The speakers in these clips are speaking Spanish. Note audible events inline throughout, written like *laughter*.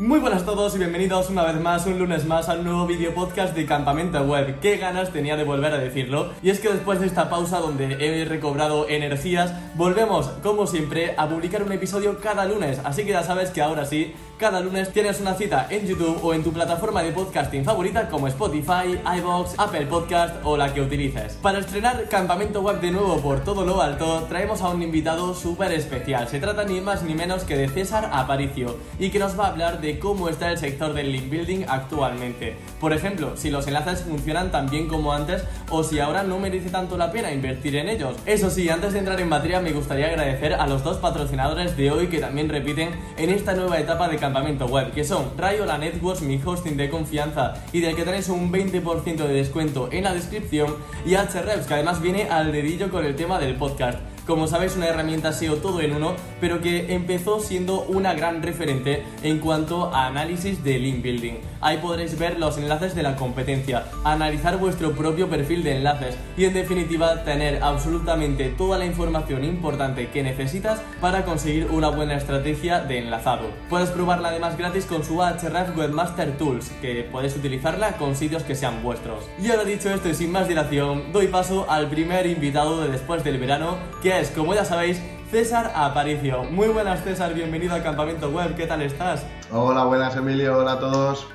Muy buenas a todos y bienvenidos una vez más, un lunes más, al nuevo video podcast de Campamento Web. Qué ganas tenía de volver a decirlo. Y es que después de esta pausa donde he recobrado energías, volvemos, como siempre, a publicar un episodio cada lunes. Así que ya sabes que ahora sí, cada lunes tienes una cita en YouTube o en tu plataforma de podcasting favorita como Spotify, iBox, Apple Podcast o la que utilices. Para estrenar Campamento Web de nuevo por todo lo alto, traemos a un invitado súper especial. Se trata ni más ni menos que de César Aparicio y que nos va a hablar de cómo está el sector del link building actualmente. Por ejemplo, si los enlaces funcionan tan bien como antes o si ahora no merece tanto la pena invertir en ellos. Eso sí, antes de entrar en materia me gustaría agradecer a los dos patrocinadores de hoy que también repiten en esta nueva etapa de campamento web, que son Rayola Networks, mi hosting de confianza y del que tenéis un 20% de descuento en la descripción, y HREVS, que además viene al dedillo con el tema del podcast como sabéis una herramienta SEO todo en uno, pero que empezó siendo una gran referente en cuanto a análisis de link building. Ahí podréis ver los enlaces de la competencia, analizar vuestro propio perfil de enlaces y en definitiva tener absolutamente toda la información importante que necesitas para conseguir una buena estrategia de enlazado. Puedes probarla además gratis con su Ahrefs Webmaster Tools, que podéis utilizarla con sitios que sean vuestros. Y ahora dicho esto y sin más dilación, doy paso al primer invitado de después del verano, que como ya sabéis, César Aparicio. Muy buenas, César, bienvenido al Campamento Web, ¿qué tal estás? Hola, buenas, Emilio, hola a todos.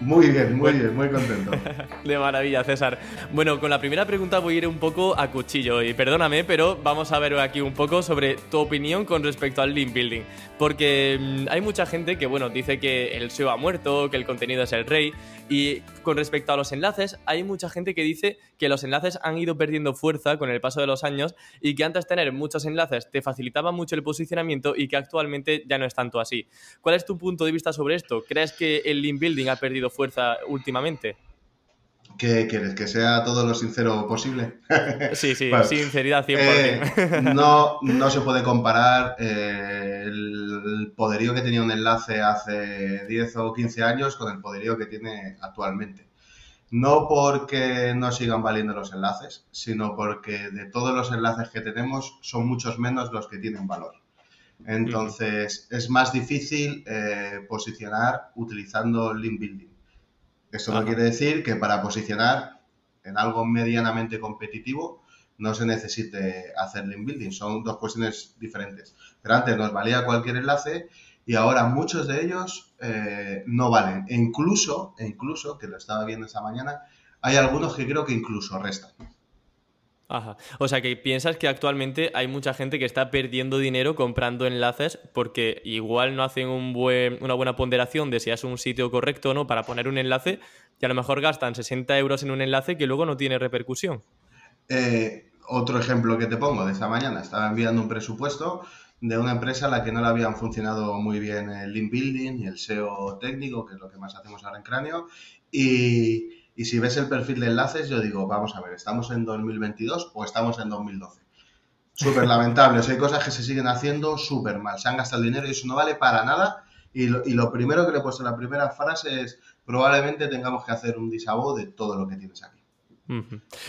Muy bien, muy bien, muy contento. *laughs* De maravilla, César. Bueno, con la primera pregunta voy a ir un poco a cuchillo y perdóname, pero vamos a ver aquí un poco sobre tu opinión con respecto al link building. Porque mm, hay mucha gente que, bueno, dice que el SEO ha muerto, que el contenido es el rey. Y con respecto a los enlaces, hay mucha gente que dice que los enlaces han ido perdiendo fuerza con el paso de los años y que antes tener muchos enlaces te facilitaba mucho el posicionamiento y que actualmente ya no es tanto así. ¿Cuál es tu punto de vista sobre esto? ¿Crees que el link building ha perdido fuerza últimamente? ¿Qué quieres? ¿Que sea todo lo sincero posible? *laughs* Sí, sí, sinceridad 100%. Eh, *laughs* no, no se puede comparar eh, el poderío que tenía un enlace hace 10 o 15 años con el poderío que tiene actualmente. No porque no sigan valiendo los enlaces, sino porque de todos los enlaces que tenemos son muchos menos los que tienen valor. Entonces, es más difícil eh, posicionar utilizando link building. Esto no quiere decir que para posicionar en algo medianamente competitivo no se necesite hacer link building. Son dos cuestiones diferentes. Pero antes nos valía cualquier enlace y ahora muchos de ellos eh, no valen. E incluso, e incluso, que lo estaba viendo esta mañana, hay algunos que creo que incluso restan. Ajá. O sea que piensas que actualmente hay mucha gente que está perdiendo dinero comprando enlaces porque igual no hacen un buen, una buena ponderación de si es un sitio correcto o no para poner un enlace y a lo mejor gastan 60 euros en un enlace que luego no tiene repercusión. Eh, otro ejemplo que te pongo de esta mañana, estaba enviando un presupuesto de una empresa a la que no le habían funcionado muy bien el link building y el SEO técnico, que es lo que más hacemos ahora en Cráneo, y y si ves el perfil de enlaces, yo digo, vamos a ver, ¿estamos en 2022 o estamos en 2012? Súper lamentable, hay cosas que se siguen haciendo súper mal, se han gastado el dinero y eso no vale para nada. Y lo, primero que le he puesto en la primera frase es, probablemente tengamos que hacer un disabo de todo lo que tienes aquí.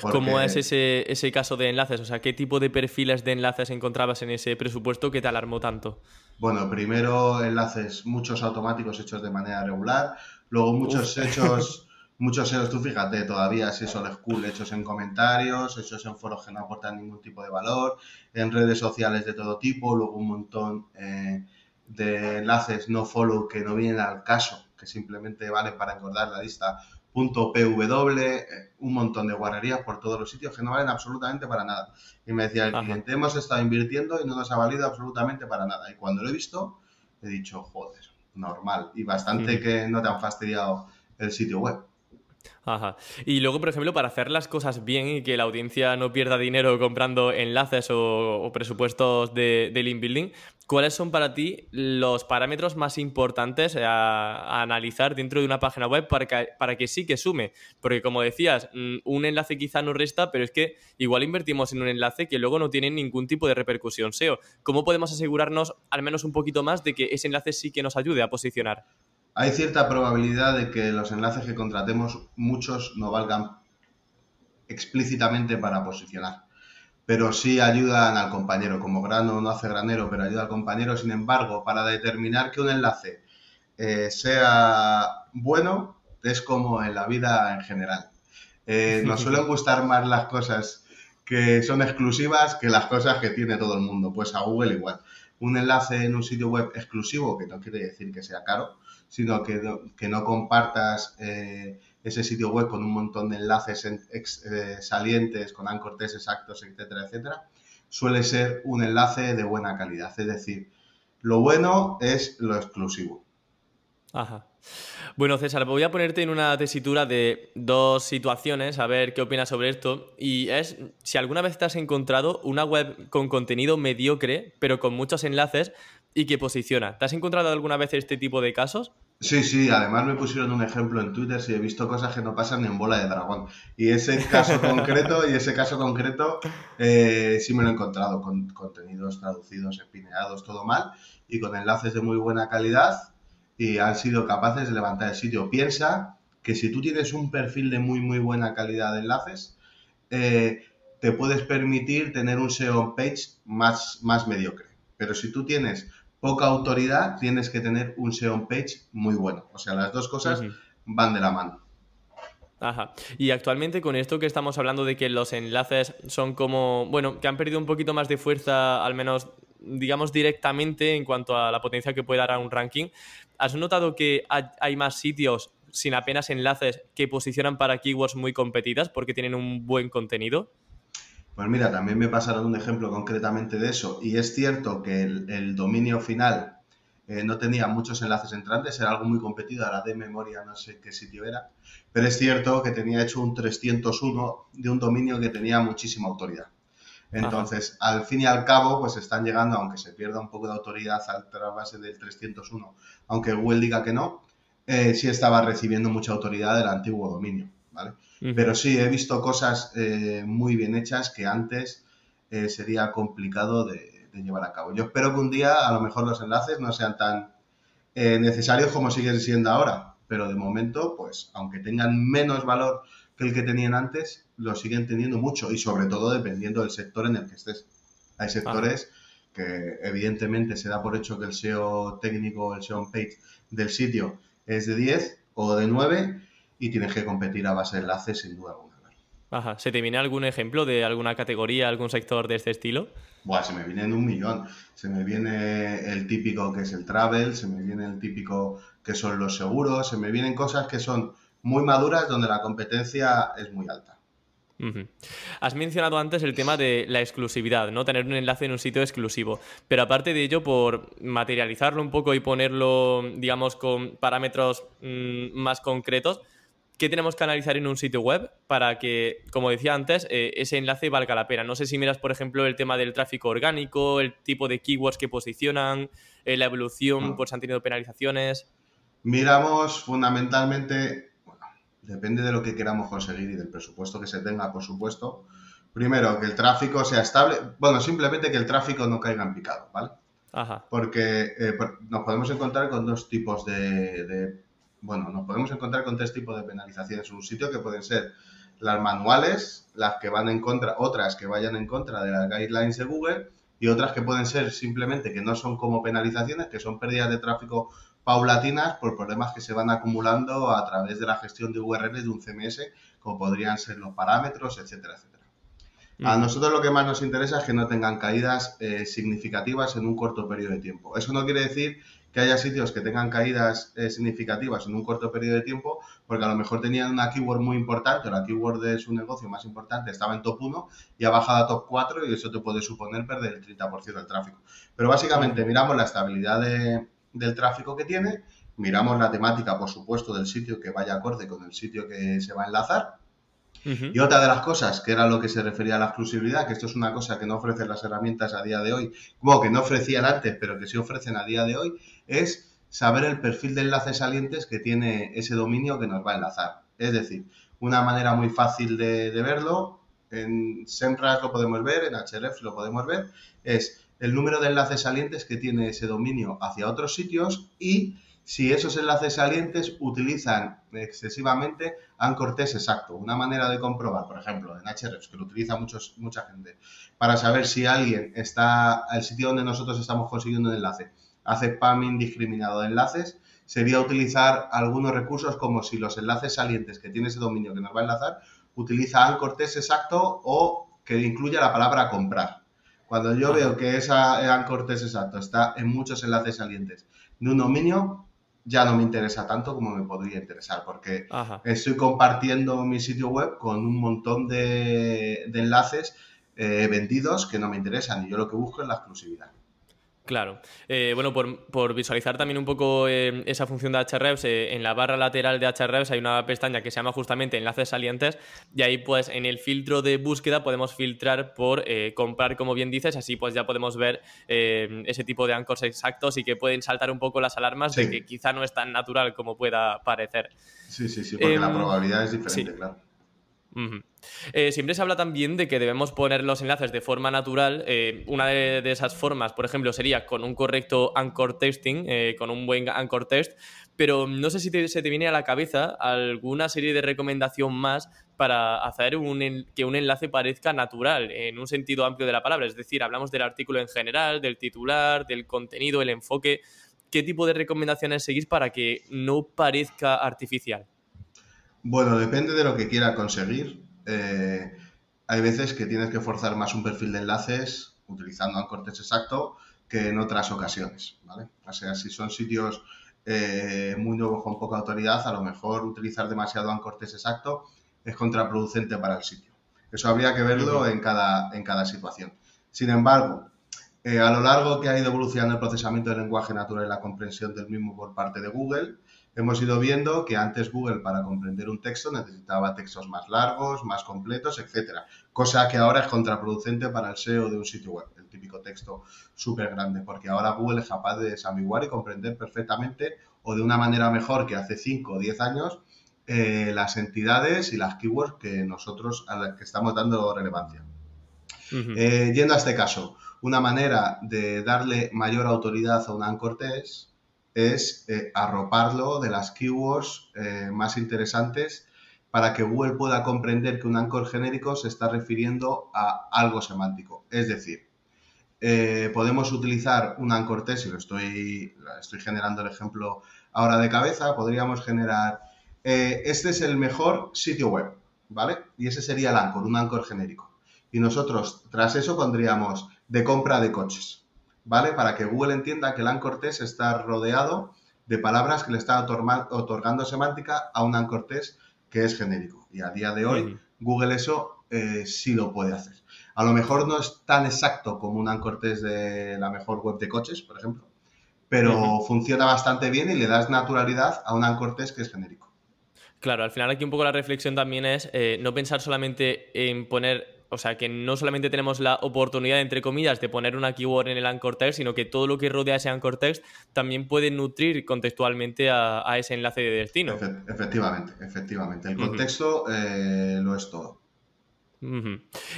¿Cómo es ese, ese, caso de enlaces? O sea, ¿qué tipo de perfiles de enlaces encontrabas en ese presupuesto que te alarmó tanto? Bueno, primero enlaces muchos automáticos hechos de manera regular, luego muchos hechos muchos SEOs, tú fíjate, todavía si son school hechos en comentarios, hechos en foros que no aportan ningún tipo de valor, en redes sociales de todo tipo, luego un montón eh, de enlaces no follow que no vienen al caso, que simplemente valen para engordar la lista .pw, eh, un montón de guarrerías por todos los sitios que no valen absolutamente para nada. Y me decía el cliente, hemos estado invirtiendo y no nos ha valido absolutamente para nada. Y cuando lo he visto, he dicho, joder, normal. Y bastante que no te han fastidiado el sitio web. Ajá. Y luego, por ejemplo, para hacer las cosas bien y que la audiencia no pierda dinero comprando enlaces o, presupuestos de, link building, ¿cuáles son para ti los parámetros más importantes a, analizar dentro de una página web para que, para que sí que sume? Porque como decías, mm, un enlace quizá no resta, pero es que igual invertimos en un enlace que luego no tiene ningún tipo de repercusión SEO. ¿Cómo podemos asegurarnos al menos un poquito más de que ese enlace sí que nos ayude a posicionar? Hay cierta probabilidad de que los enlaces que contratemos, muchos no valgan explícitamente para posicionar. Pero sí ayudan al compañero. Como grano no hace granero, pero ayuda al compañero. Sin embargo, para determinar que un enlace eh, sea bueno es como en la vida en general. Eh, nos *laughs* suelen gustar más las cosas que son exclusivas que las cosas que tiene todo el mundo. Pues a Google igual. Un enlace en un sitio web exclusivo, que no quiere decir que sea caro, sino que que no compartas eh, ese sitio web con un montón de enlaces eh, salientes, con ancortes exactos, etcétera, etcétera, suele ser un enlace de buena calidad. Es decir, lo bueno es lo exclusivo. Ajá. Bueno, César, voy a ponerte en una tesitura de dos situaciones, a ver qué opinas sobre esto. Y es si alguna vez te has encontrado una web con contenido mediocre, pero con muchos enlaces y que posiciona. ¿Te has encontrado alguna vez este tipo de casos? Sí, sí, además me pusieron un ejemplo en Twitter si he visto cosas que no pasan ni en bola de dragón. Y ese *laughs* caso concreto, y ese caso concreto, eh, sí me lo he encontrado con contenidos traducidos, espineados, todo mal, y con enlaces de muy buena calidad, y han sido capaces de levantar el sitio. Piensa que si tú tienes un perfil de muy, muy buena calidad de enlaces, eh, te puedes permitir tener un SEO page más, más mediocre. Pero si tú tienes poca autoridad, tienes que tener un SEO page muy bueno. O sea, las dos cosas van de la mano. Ajá. Y actualmente con esto que estamos hablando de que los enlaces son como, bueno, que han perdido un poquito más de fuerza, al menos digamos directamente en cuanto a la potencia que puede dar a un ranking, ¿has notado que hay más sitios sin apenas enlaces que posicionan para keywords muy competidas porque tienen un buen contenido? Pues mira, también me pasaron un ejemplo concretamente de eso. Y es cierto que el, dominio final eh, no tenía muchos enlaces entrantes, era algo muy competido, ahora de memoria no sé qué sitio era. Pero es cierto que tenía hecho un 301 de un dominio que tenía muchísima autoridad. Entonces, al fin y al cabo, pues están llegando, aunque se pierda un poco de autoridad a la base del 301, aunque Google diga que no, eh, sí estaba recibiendo mucha autoridad del antiguo dominio, ¿vale? Pero sí, he visto cosas eh, muy bien hechas que antes eh, sería complicado de, llevar a cabo. Yo espero que un día a lo mejor los enlaces no sean tan eh, necesarios como siguen siendo ahora, pero de momento, pues aunque tengan menos valor que el que tenían antes, lo siguen teniendo mucho y sobre todo dependiendo del sector en el que estés. Hay sectores que evidentemente se da por hecho que el SEO técnico, el SEO page del sitio es de 10 o de 9 y tienes que competir a base de enlaces sin duda alguna. Ajá. ¿Se te viene algún ejemplo de alguna categoría, algún sector de este estilo? Buah, se me viene un millón. Se me viene el típico que es el travel, se me viene el típico que son los seguros, se me vienen cosas que son muy maduras donde la competencia es muy alta. Has mencionado antes el tema de la exclusividad, ¿no? Tener un enlace en un sitio exclusivo. Pero aparte de ello, por materializarlo un poco y ponerlo, digamos, con parámetros mm, más concretos, ¿Qué tenemos que analizar en un sitio web para que, como decía antes, eh, ese enlace valga la pena? No sé si miras, por ejemplo, el tema del tráfico orgánico, el tipo de keywords que posicionan, eh, la evolución, por pues si han tenido penalizaciones. Miramos fundamentalmente, bueno, depende de lo que queramos conseguir y del presupuesto que se tenga, por supuesto. Primero, que el tráfico sea estable, bueno, simplemente que el tráfico no caiga en picado, ¿vale? Ajá. Porque eh, nos podemos encontrar con dos tipos de bueno, nos podemos encontrar con tres tipos de penalizaciones en un sitio que pueden ser las manuales, las que van en contra, otras que vayan en contra de las guidelines de Google y otras que pueden ser simplemente que no son como penalizaciones, que son pérdidas de tráfico paulatinas por problemas que se van acumulando a través de la gestión de URLs de un CMS, como podrían ser los parámetros, etcétera, etcétera. A nosotros lo que más nos interesa es que no tengan caídas eh, significativas en un corto periodo de tiempo. Eso no quiere decir que haya sitios que tengan caídas eh, significativas en un corto periodo de tiempo, porque a lo mejor tenían una keyword muy importante, o la keyword de su negocio más importante estaba en top 1 y ha bajado a top 4 y eso te puede suponer perder el 30% del tráfico. Pero básicamente miramos la estabilidad del tráfico que tiene, miramos la temática, por supuesto, del sitio que vaya acorde con el sitio que se va a enlazar y otra de las cosas, que era lo que se refería a la exclusividad, que esto es una cosa que no ofrecen las herramientas a día de hoy, como que no ofrecían antes, pero que sí ofrecen a día de hoy, es saber el perfil de enlaces salientes que tiene ese dominio que nos va a enlazar. Es decir, una manera muy fácil de, verlo, en SEMrush lo podemos ver, en HRF lo podemos ver, es el número de enlaces salientes que tiene ese dominio hacia otros sitios y si esos enlaces salientes utilizan excesivamente anchor test exacto. Una manera de comprobar, por ejemplo, en Hrefs, que lo utiliza muchos, mucha gente, para saber si alguien está al sitio donde nosotros estamos consiguiendo un enlace, hace spam indiscriminado de enlaces, sería utilizar algunos recursos como si los enlaces salientes que tiene ese dominio que nos va a enlazar utiliza anchor test exacto o que incluya la palabra comprar. Cuando yo veo que esa anchor test exacto está en muchos enlaces salientes de un dominio, ya no me interesa tanto como me podría interesar, porque estoy compartiendo mi sitio web con un montón de, enlaces eh, vendidos que no me interesan y yo lo que busco es la exclusividad. Claro. Eh, bueno, por, visualizar también un poco eh, esa función de Ahrefs, eh, en la barra lateral de Ahrefs hay una pestaña que se llama justamente enlaces salientes y ahí pues en el filtro de búsqueda podemos filtrar por comprar, como bien dices, así pues ya podemos ver ese tipo de anchors exactos y que pueden saltar un poco las alarmas de que quizá no es tan natural como pueda parecer. Sí, sí, sí, porque la em, probabilidad es diferente, claro. Eh, siempre se habla también de que debemos poner los enlaces de forma natural. Eh, una de, esas formas, por ejemplo, sería con un correcto anchor testing, eh, con un buen anchor test, pero no sé si se te viene a la cabeza alguna serie de recomendación más para hacer que un enlace parezca natural en un sentido amplio de la palabra. Es decir, hablamos del artículo en general, del titular, del contenido, el enfoque. ¿Qué tipo de recomendaciones seguís para que no parezca artificial? Bueno, depende de lo que quiera conseguir. Eh, hay veces que tienes que forzar más un perfil de enlaces utilizando ancortes exacto que en otras ocasiones, ¿vale? O sea, si son sitios eh, muy nuevos con poca autoridad, a lo mejor utilizar demasiado ancortes exacto es contraproducente para el sitio. Eso habría que verlo en cada, en cada situación. Sin embargo, eh, a lo largo que ha ido evolucionando el procesamiento del lenguaje natural y la comprensión del mismo por parte de Google, hemos ido viendo que antes Google para comprender un texto necesitaba textos más largos, más completos, etcétera, cosa que ahora es contraproducente para el SEO de un sitio web, el típico texto súper grande, porque ahora Google es capaz de desambiguar y comprender perfectamente o de una manera mejor que hace 5 o 10 años eh, las entidades y las keywords que nosotros a las que estamos dando relevancia. Eh, yendo a este caso, una manera de darle mayor autoridad a un anchor test es eh, arroparlo de las keywords eh, más interesantes para que Google pueda comprender que un anchor genérico se está refiriendo a algo semántico. Es decir, eh, podemos utilizar un anchor test, y lo estoy, estoy generando el ejemplo ahora de cabeza, podríamos generar, este es el mejor sitio web, ¿vale? Y ese sería el anchor, un anchor genérico. Y nosotros, tras eso, pondríamos de compra de coches. ¿vale? Para que Google entienda que el anchor test está rodeado de palabras que le están otorgando semántica a un anchor test que es genérico. Y a día de hoy, Google eso eh, sí lo puede hacer. A lo mejor no es tan exacto como un anchor test de la mejor web de coches, por ejemplo, pero funciona bastante bien y le das naturalidad a un anchor test que es genérico. Claro, al final aquí un poco la reflexión también es eh, no pensar solamente en poner o sea, que no solamente tenemos la oportunidad, entre comillas, de poner una keyword en el anchor text, sino que todo lo que rodea ese anchor text también puede nutrir contextualmente a, ese enlace de destino. Efectivamente, efectivamente. El contexto eh, lo es todo.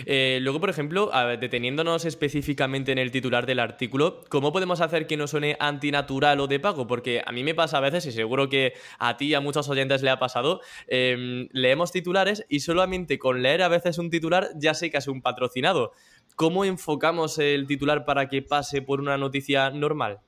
Eh, luego, por ejemplo, deteniéndonos específicamente en el titular del artículo, ¿cómo podemos hacer que no suene antinatural o de pago? Porque a mí me pasa a veces, y seguro que a ti y a muchos oyentes le ha pasado, em, leemos titulares y solamente con leer a veces un titular ya sé que es un patrocinado. ¿Cómo enfocamos el titular para que pase por una noticia normal?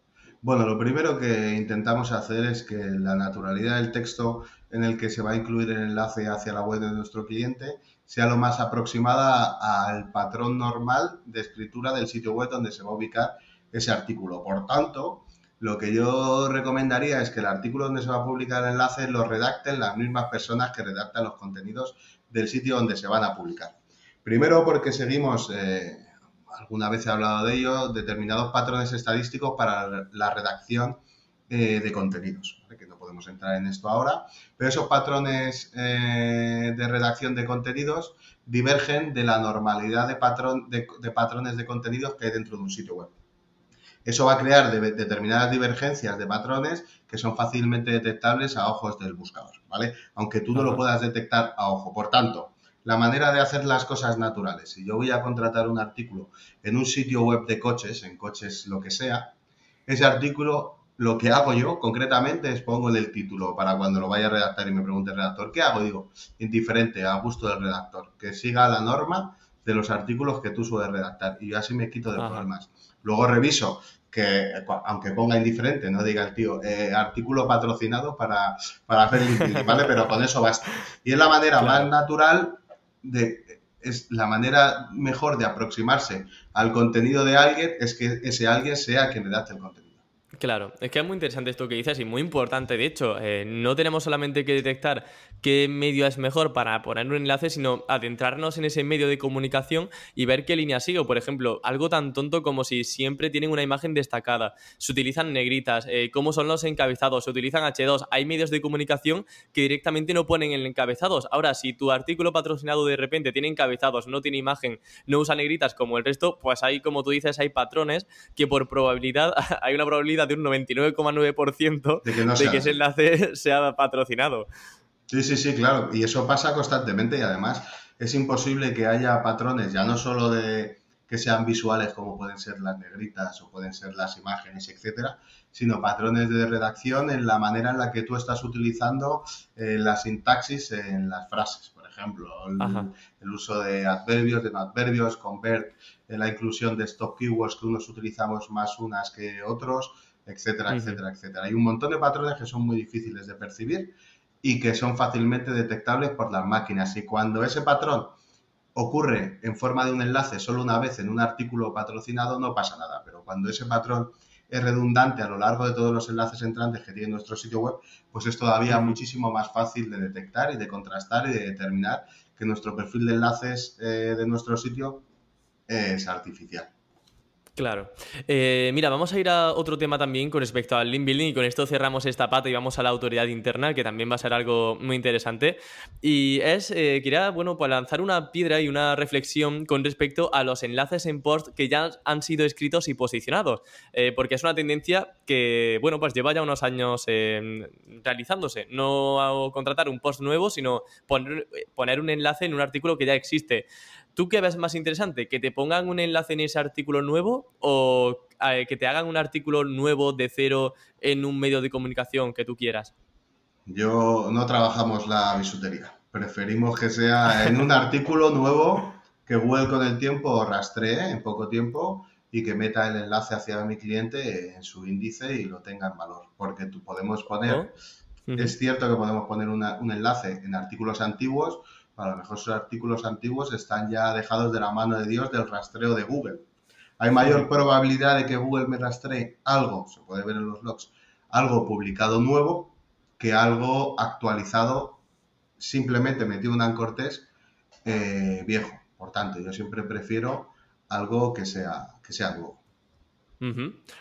Bueno, lo primero que intentamos hacer es que la naturalidad del texto en el que se va a incluir el enlace hacia la web de nuestro cliente sea lo más aproximada al patrón normal de escritura del sitio web donde se va a ubicar ese artículo. Por tanto, lo que yo recomendaría es que el artículo donde se va a publicar el enlace lo redacten las mismas personas que redactan los contenidos del sitio donde se van a publicar. Primero porque seguimos, eh, alguna vez he hablado de ello, determinados patrones estadísticos para la redacción eh, de contenidos, podemos entrar en esto ahora, pero esos patrones eh, de redacción de contenidos divergen de la normalidad de, patrón, de, patrones de contenidos que hay dentro de un sitio web. Eso va a crear determinadas divergencias de patrones que son fácilmente detectables a ojos del buscador, ¿vale? Aunque tú no lo puedas detectar a ojo. Por tanto, la manera de hacer las cosas naturales. Si yo voy a contratar un artículo en un sitio web de coches, en coches lo que sea, ese artículo lo que hago yo concretamente es pongo en el título para cuando lo vaya a redactar y me pregunte el redactor, ¿qué hago? Digo, indiferente, a gusto del redactor, que siga la norma de los artículos que tú sueles redactar y yo así me quito de problemas. Luego reviso que aunque ponga indiferente, no diga el tío, eh, artículo patrocinado para, para hacer LinkedIn, ¿vale? Pero con eso basta. Y es la manera más natural de, es la manera mejor de aproximarse al contenido de alguien, es que ese alguien sea quien le el contenido. Claro, es que es muy interesante esto que dices y muy importante. De hecho, eh, no tenemos solamente que detectar qué medio es mejor para poner un enlace, sino adentrarnos en ese medio de comunicación y ver qué línea sigue. Por ejemplo, algo tan tonto como si siempre tienen una imagen destacada, se utilizan negritas, eh, cómo son los encabezados, se utilizan H2. Hay medios de comunicación que directamente no ponen en encabezados. Ahora, si tu artículo patrocinado de repente tiene encabezados, no tiene imagen, no usa negritas como el resto, pues hay, como tú dices, hay patrones que por probabilidad, *laughs* hay una probabilidad de un 99,9% de, que, de que ese enlace *laughs* sea patrocinado. Sí, sí, sí, claro. Y eso pasa constantemente y además es imposible que haya patrones, ya no solo de que sean visuales como pueden ser las negritas o pueden ser las imágenes, etcétera, sino patrones de redacción en la manera en la que tú estás utilizando eh, la sintaxis en las frases, por ejemplo, el, uso de adverbios, de no adverbios, convert, eh, la inclusión de stop keywords que unos utilizamos más unas que otros, etcétera, etcétera, etcétera. Hay un montón de patrones que son muy difíciles de percibir y que son fácilmente detectables por las máquinas. Y cuando ese patrón ocurre en forma de un enlace solo una vez en un artículo patrocinado, no pasa nada. Pero cuando ese patrón es redundante a lo largo de todos los enlaces entrantes que tiene nuestro sitio web, pues es todavía muchísimo más fácil de detectar y de contrastar y de determinar que nuestro perfil de enlaces eh, de nuestro sitio es artificial. Claro. Eh, mira, vamos a ir a otro tema también con respecto al link building y con esto cerramos esta pata y vamos a la autoridad interna, que también va a ser algo muy interesante. Y es, eh, quería, bueno, pues lanzar una piedra y una reflexión con respecto a los enlaces en post que ya han sido escritos y posicionados, eh, porque es una tendencia que, bueno, pues lleva ya unos años realizándose. No contratar un post nuevo, sino poner, poner un enlace en un artículo que ya existe. ¿Tú qué ves más interesante? ¿Que te pongan un enlace en ese artículo nuevo o eh, que te hagan un artículo nuevo de cero en un medio de comunicación que tú quieras? Yo no trabajamos la bisutería. Preferimos que sea *laughs* en un artículo nuevo que Google con el tiempo rastree en poco tiempo y que meta el enlace hacia mi cliente en su índice y lo tenga en valor. Porque tú podemos poner, es cierto que podemos poner un enlace en artículos antiguos, a lo mejor esos artículos antiguos están ya dejados de la mano de Dios del rastreo de Google. Hay mayor probabilidad de que Google me rastree algo, se puede ver en los logs, algo publicado nuevo que algo actualizado, simplemente metido en Cortés eh, viejo. Por tanto, yo siempre prefiero algo que sea, que sea nuevo.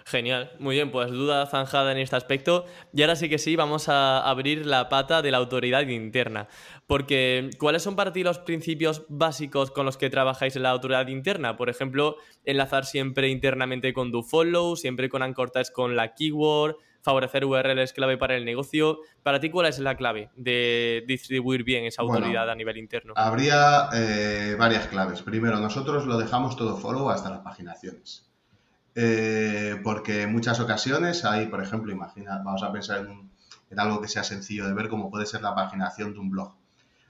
Genial, muy bien, pues duda zanjada en este aspecto. Y ahora sí que sí, vamos a abrir la pata de la autoridad interna. Porque, ¿cuáles son para ti los principios básicos con los que trabajáis en la autoridad interna? Por ejemplo, enlazar siempre internamente con DoFollow, siempre con Ancortas con la keyword, favorecer URLs clave para el negocio. Para ti, ¿cuál es la clave de distribuir bien esa autoridad a nivel interno? Habría eh, varias claves. Primero, nosotros lo dejamos todo follow hasta las paginaciones. Eh, porque en muchas ocasiones hay, por ejemplo, imagina, vamos a pensar en, algo que sea sencillo de ver, como puede ser la paginación de un blog.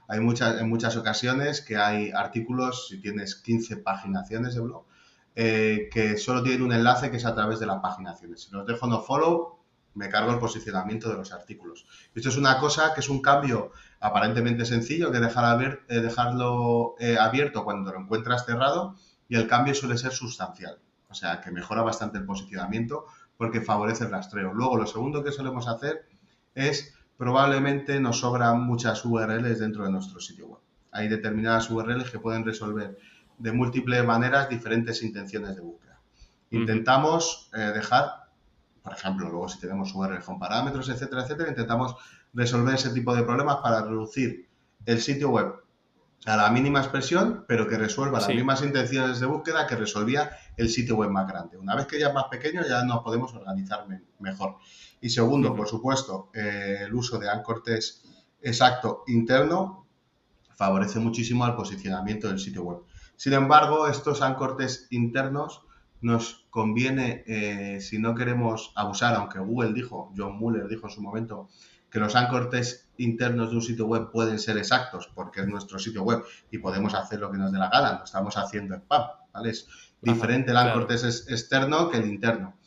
Hay muchas, en muchas ocasiones que hay artículos, si tienes 15 paginaciones de blog, eh, que solo tienen un enlace que es a través de las paginaciones. Si los dejo no follow, me cargo el posicionamiento de los artículos. Esto es una cosa que es un cambio aparentemente sencillo, que dejar eh, dejarlo abierto cuando lo encuentras cerrado y el cambio suele ser sustancial. O sea, que mejora bastante el posicionamiento porque favorece el rastreo. Luego, lo segundo que solemos hacer es, probablemente nos sobran muchas URLs dentro de nuestro sitio web. Hay determinadas URLs que pueden resolver de múltiples maneras diferentes intenciones de búsqueda. Intentamos eh, dejar, por ejemplo, luego si tenemos URLs con parámetros, etcétera, etcétera, intentamos resolver ese tipo de problemas para reducir el sitio web a la mínima expresión, pero que resuelva las mismas intenciones de búsqueda que resolvía el sitio web más grande. Una vez que ya es más pequeño, ya nos podemos organizar mejor. Y segundo, por supuesto, eh, el uso de ancortes exacto interno favorece muchísimo al posicionamiento del sitio web. Sin embargo, estos ancortes internos nos conviene, eh, si no queremos abusar, aunque Google dijo, John Muller dijo en su momento, que los ancortes internos de un sitio web pueden ser exactos porque es nuestro sitio web y podemos hacer lo que nos dé la gana, no estamos haciendo spam, ¿vale? Es diferente el ancortes externo que el interno.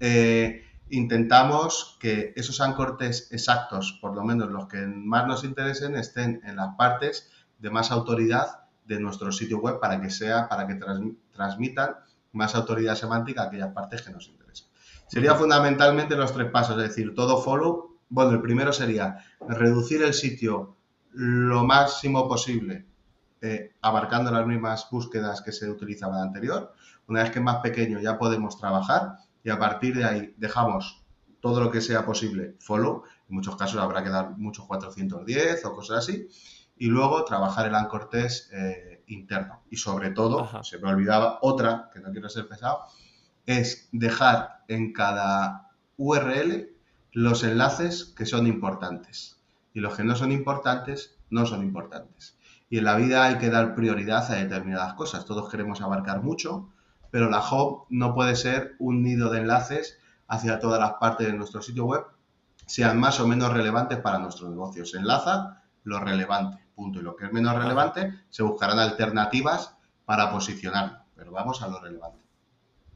eh, intentamos que esos ancortes exactos, por lo menos los que más nos interesen, estén en las partes de más autoridad de nuestro sitio web para que sea, para que transmitan más autoridad semántica a aquellas partes que nos interesan. Sería fundamentalmente los tres pasos, es decir, todo follow. Bueno, el primero sería reducir el sitio lo máximo posible, eh, abarcando las mismas búsquedas que se utilizaban anterior. Una vez que es más pequeño ya podemos trabajar y a partir de ahí dejamos todo lo que sea posible follow. En muchos casos habrá que dar muchos 410 o cosas así. Y luego trabajar el anchor test eh, interno. Y sobre todo, se me olvidaba otra, que no quiero ser pesado, es dejar en cada URL los enlaces que son importantes. Y los que no son importantes, no son importantes. Y en la vida hay que dar prioridad a determinadas cosas. Todos queremos abarcar mucho, pero la hub no puede ser un nido de enlaces hacia todas las partes de nuestro sitio web, sean más o menos relevantes para nuestro negocio. Se enlaza lo relevante, punto. Y lo que es menos relevante, se buscarán alternativas para posicionarlo. Pero vamos a lo relevante.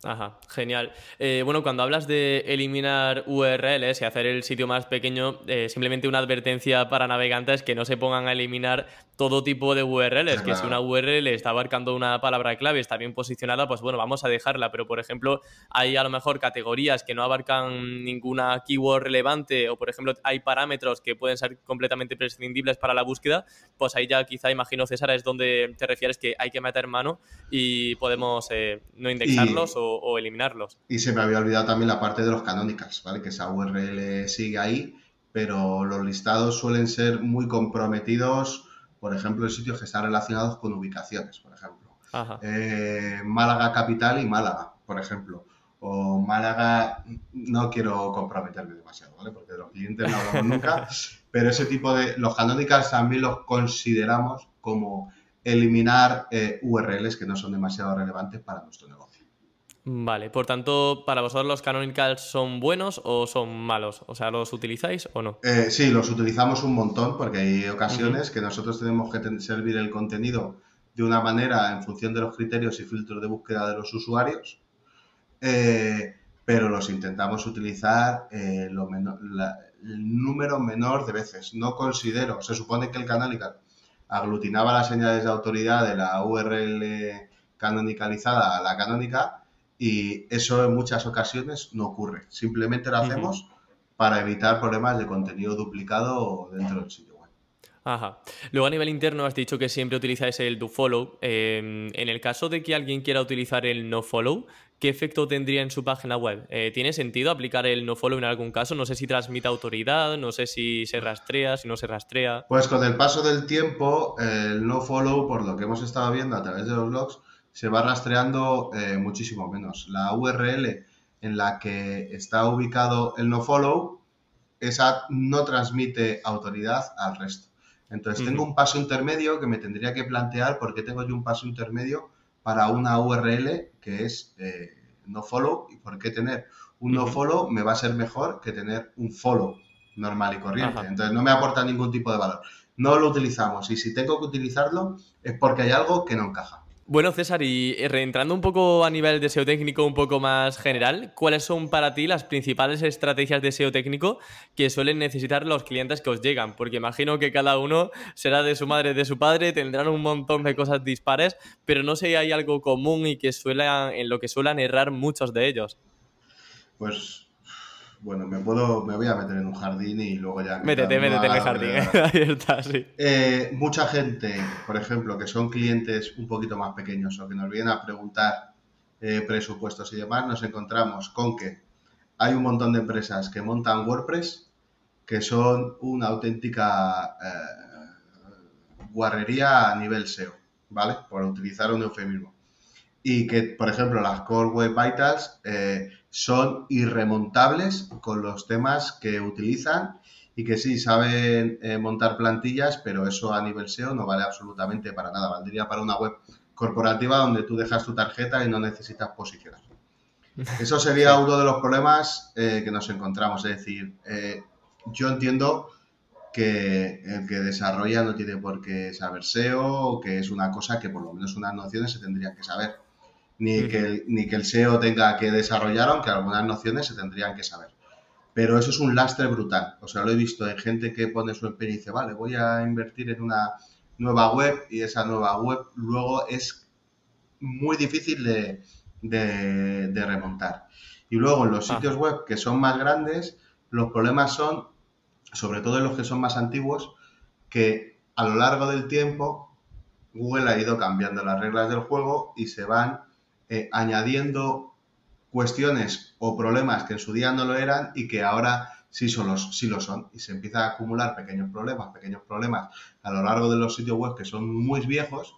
Ajá, genial. Eh, bueno, cuando hablas de eliminar URLs y hacer el sitio más pequeño, eh, simplemente una advertencia para navegantes que no se pongan a eliminar todo tipo de URLs, que si una URL está abarcando una palabra clave, está bien posicionada, pues bueno, vamos a dejarla, pero por ejemplo, hay a lo mejor categorías que no abarcan ninguna keyword relevante o por ejemplo hay parámetros que pueden ser completamente prescindibles para la búsqueda, pues ahí ya quizá imagino César es donde te refieres que hay que meter mano y podemos eh, no indexarlos o o, eliminarlos. Y se me había olvidado también la parte de los canónicas, ¿vale? Que esa URL sigue ahí, pero los listados suelen ser muy comprometidos, por ejemplo, en sitios que están relacionados con ubicaciones, por ejemplo. Eh, Málaga capital y Málaga, por ejemplo. O Málaga, no quiero comprometerme demasiado, ¿vale? Porque de los clientes no hablamos *laughs* nunca, pero ese tipo de... Los canónicas también los consideramos como eliminar eh, URLs que no son demasiado relevantes para nuestro negocio. Vale, por tanto, ¿para vosotros los canonicals son buenos o son malos? O sea, ¿los utilizáis o no? Eh, sí, los utilizamos un montón porque hay ocasiones que nosotros tenemos que servir el contenido de una manera en función de los criterios y filtros de búsqueda de los usuarios, eh, pero los intentamos utilizar eh, el número menor de veces. No considero, se supone que el canonical aglutinaba las señales de autoridad de la URL canonicalizada a la canónica, y eso en muchas ocasiones no ocurre. Simplemente lo hacemos para evitar problemas de contenido duplicado dentro del sitio web. Ajá. Luego a nivel interno has dicho que siempre utilizáis el dofollow. Eh, en el caso de que alguien quiera utilizar el nofollow, ¿qué efecto tendría en su página web? Eh, ¿Tiene sentido aplicar el nofollow en algún caso? No sé si transmite autoridad, no sé si se rastrea, si no se rastrea. Pues con el paso del tiempo, el nofollow, por lo que hemos estado viendo a través de los blogs, se va rastreando eh, muchísimo menos. La URL en la que está ubicado el nofollow, esa no transmite autoridad al resto. Entonces tengo un paso intermedio que me tendría que plantear por qué tengo yo un paso intermedio para una URL que es eh, nofollow y por qué tener un nofollow me va a ser mejor que tener un follow normal y corriente. Entonces no me aporta ningún tipo de valor. No lo utilizamos y si tengo que utilizarlo es porque hay algo que no encaja. Bueno, César, y reentrando un poco a nivel de SEO técnico un poco más general, ¿cuáles son para ti las principales estrategias de SEO técnico que suelen necesitar los clientes que os llegan? Porque imagino que cada uno será de su madre, de su padre, tendrán un montón de cosas dispares, pero no sé si hay algo común y que suelen, en lo que suelen errar muchos de ellos. Pues bueno, me puedo, me voy a meter en un jardín y luego ya. Métete, métete en el jardín, *laughs* ahí está, sí. Eh, mucha gente, por ejemplo, que son clientes un poquito más pequeños o que nos vienen a preguntar eh, presupuestos y demás, nos encontramos con que hay un montón de empresas que montan WordPress que son una auténtica eh, guarrería a nivel SEO, ¿vale? Por utilizar un eufemismo. Y que, por ejemplo, las Core Web Vitals son irremontables con los temas que utilizan y que sí, saben eh, montar plantillas, pero eso a nivel SEO no vale absolutamente para nada. Valdría para una web corporativa donde tú dejas tu tarjeta y no necesitas posicionar. *laughs* Eso sería uno de los problemas eh, que nos encontramos. Es decir, eh, yo entiendo que el que desarrolla no tiene por qué saber SEO o que es una cosa que por lo menos unas nociones se tendrían que saber ni, que el, ni que el SEO tenga que desarrollar, aunque algunas nociones se tendrían que saber. Pero eso es un lastre brutal. O sea, lo he visto en gente que pone su empeño y dice, vale, voy a invertir en una nueva web y esa nueva web luego es muy difícil de, de, remontar. Y luego en los ah. sitios web que son más grandes, los problemas son, sobre todo en los que son más antiguos, que a lo largo del tiempo Google ha ido cambiando las reglas del juego y se van eh, añadiendo cuestiones o problemas que en su día no lo eran y que ahora sí, son los, sí lo son. Y se empieza a acumular pequeños problemas, pequeños problemas a lo largo de los sitios web que son muy viejos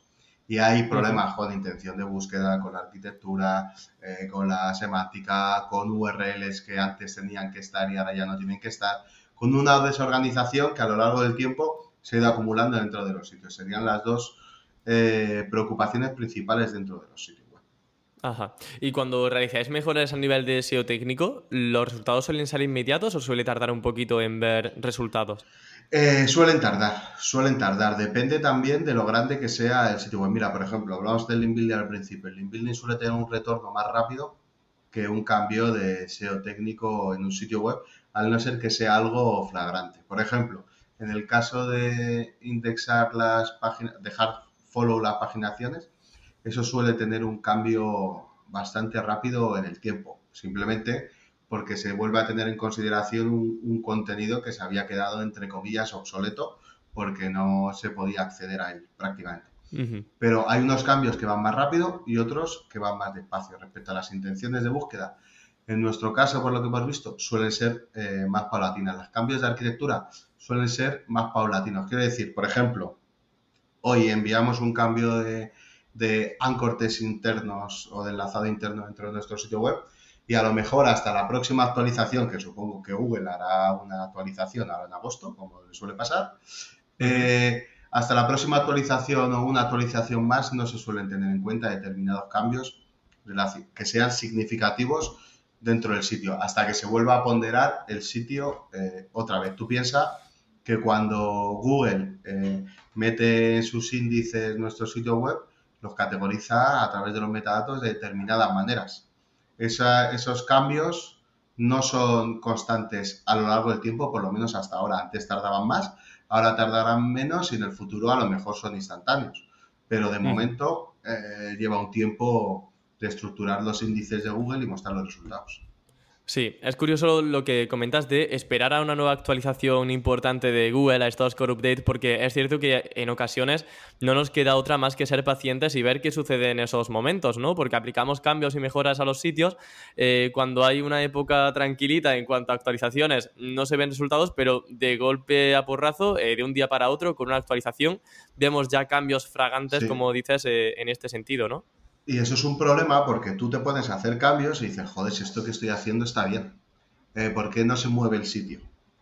y hay problemas con intención de búsqueda, con la arquitectura, eh, con la semántica, con URLs que antes tenían que estar y ahora ya no tienen que estar, con una desorganización que a lo largo del tiempo se ha ido acumulando dentro de los sitios. Serían las dos eh, preocupaciones principales dentro de los sitios. Ajá. Y cuando realizáis mejoras a nivel de SEO técnico, ¿los resultados suelen ser inmediatos o suele tardar un poquito en ver resultados? Eh, suelen tardar, suelen tardar. Depende también de lo grande que sea el sitio web. Mira, por ejemplo, hablamos del link building al principio. El link building suele tener un retorno más rápido que un cambio de SEO técnico en un sitio web, al no ser que sea algo flagrante. Por ejemplo, en el caso de indexar las páginas, dejar follow las paginaciones, eso suele tener un cambio bastante rápido en el tiempo. Simplemente porque se vuelve a tener en consideración un, contenido que se había quedado, entre comillas, obsoleto, porque no se podía acceder a él prácticamente. Pero hay unos cambios que van más rápido y otros que van más despacio respecto a las intenciones de búsqueda. En nuestro caso, por lo que hemos visto, suelen ser eh, más paulatinas. Los cambios de arquitectura suelen ser más paulatinos. Quiero decir, por ejemplo, hoy enviamos un cambio de, de ancortes internos o de enlazado interno dentro de nuestro sitio web y a lo mejor hasta la próxima actualización, que supongo que Google hará una actualización ahora en agosto, como le suele pasar, eh, hasta la próxima actualización o una actualización más no se suelen tener en cuenta determinados cambios que sean significativos dentro del sitio, hasta que se vuelva a ponderar el sitio eh, otra vez. Tú piensas que cuando Google eh, mete en sus índices nuestro sitio web, los categoriza a través de los metadatos de determinadas maneras esos cambios no son constantes a lo largo del tiempo, por lo menos hasta ahora. Antes tardaban más, ahora tardarán menos y en el futuro a lo mejor son instantáneos. Pero de mm. momento eh, lleva un tiempo de estructurar los índices de Google y mostrar los resultados. Sí, es curioso lo que comentas de esperar a una nueva actualización importante de Google, a estos Core Update, porque es cierto que en ocasiones no nos queda otra más que ser pacientes y ver qué sucede en esos momentos, ¿no? Porque aplicamos cambios y mejoras a los sitios eh, cuando hay una época tranquilita en cuanto a actualizaciones, no se ven resultados, pero de golpe a porrazo, eh, de un día para otro, con una actualización, vemos ya cambios fragantes, como dices, eh, en este sentido, ¿no? Y eso es un problema porque tú te a hacer cambios y dices, joder, si esto que estoy haciendo está bien, eh, ¿por qué no se mueve el sitio?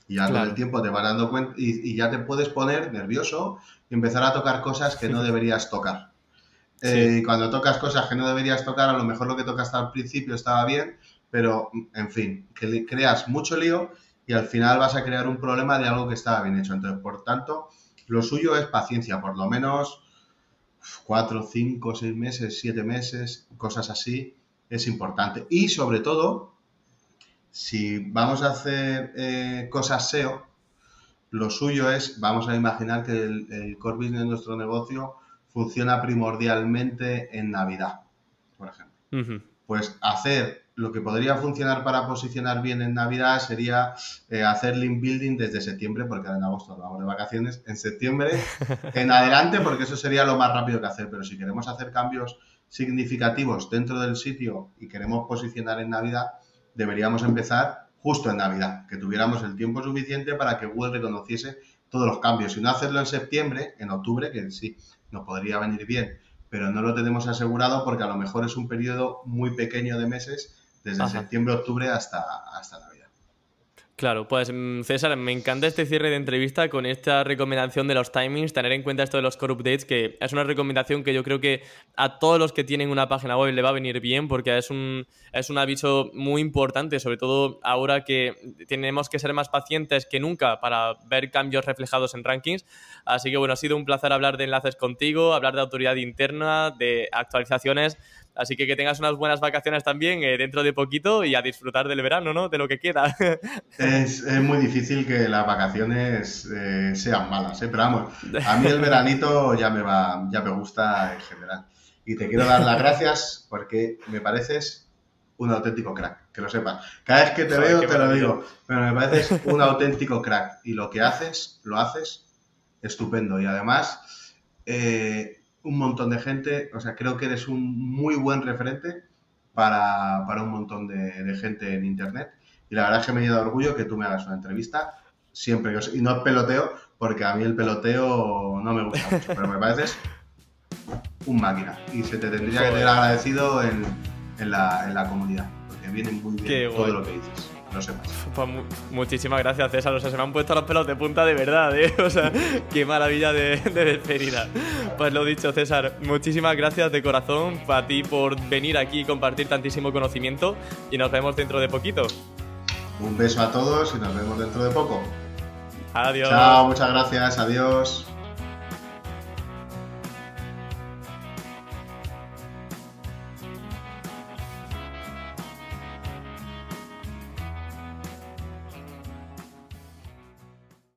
Y ya con el tiempo te vas dando cuenta y, ya te puedes poner nervioso y empezar a tocar cosas que no deberías tocar. Eh, y cuando tocas cosas que no deberías tocar, a lo mejor lo que tocas al principio estaba bien, pero en fin, que creas mucho lío y al final vas a crear un problema de algo que estaba bien hecho. Entonces, por tanto, lo suyo es paciencia, por lo menos cuatro, cinco, seis meses, siete meses, cosas así, es importante. Y sobre todo, si vamos a hacer eh, cosas SEO, lo suyo es, vamos a imaginar que el, core business de nuestro negocio funciona primordialmente en Navidad, por ejemplo. Pues hacer lo que podría funcionar para posicionar bien en Navidad sería eh, hacer link building desde septiembre, porque ahora en agosto vamos de vacaciones, en septiembre *laughs* en adelante, porque eso sería lo más rápido que hacer. Pero si queremos hacer cambios significativos dentro del sitio y queremos posicionar en Navidad, deberíamos empezar justo en Navidad, que tuviéramos el tiempo suficiente para que Google reconociese todos los cambios. Y no hacerlo en septiembre, en octubre, que sí, nos podría venir bien, pero no lo tenemos asegurado porque a lo mejor es un periodo muy pequeño de meses desde septiembre-octubre hasta, hasta Navidad. Claro, pues mm, César, me encanta este cierre de entrevista con esta recomendación de los timings, tener en cuenta esto de los core updates, que es una recomendación que yo creo que a todos los que tienen una página web le va a venir bien porque es un, es un aviso muy importante, sobre todo ahora que tenemos que ser más pacientes que nunca para ver cambios reflejados en rankings. Así que bueno, ha sido un placer hablar de enlaces contigo, hablar de autoridad interna, de actualizaciones Así que que tengas unas buenas vacaciones también eh, dentro de poquito y a disfrutar del verano, ¿no? De lo que queda. *laughs* Es, es muy difícil que las vacaciones eh, sean malas, ¿eh? Pero vamos, a mí el veranito ya me va, ya me gusta en general. Y te quiero dar las gracias porque me pareces un auténtico crack, que lo sepas. Cada vez que te veo te lo digo, pero me pareces un auténtico crack. Y lo que haces, lo haces estupendo. Y además, eh, un montón de gente, o sea, creo que eres un muy buen referente para, para un montón de, de gente en Internet. Y la verdad es que me de orgullo que tú me hagas una entrevista siempre. que os- Y no peloteo, porque a mí el peloteo no me gusta mucho, pero me pareces un máquina. Y se te tendría que tener agradecido en, en la, en la comunidad, porque viene muy bien Qué todo guay. lo que dices. Lo sepas. Pues mu- muchísimas gracias, César. O sea, se me han puesto los pelos de punta de verdad, ¿eh? *laughs* O sea, qué maravilla de, de despedida. Pues lo dicho, César, muchísimas gracias de corazón a ti por venir aquí y compartir tantísimo conocimiento y nos vemos dentro de poquito. Un beso a todos y nos vemos dentro de poco. Adiós. Chao, muchas gracias, adiós.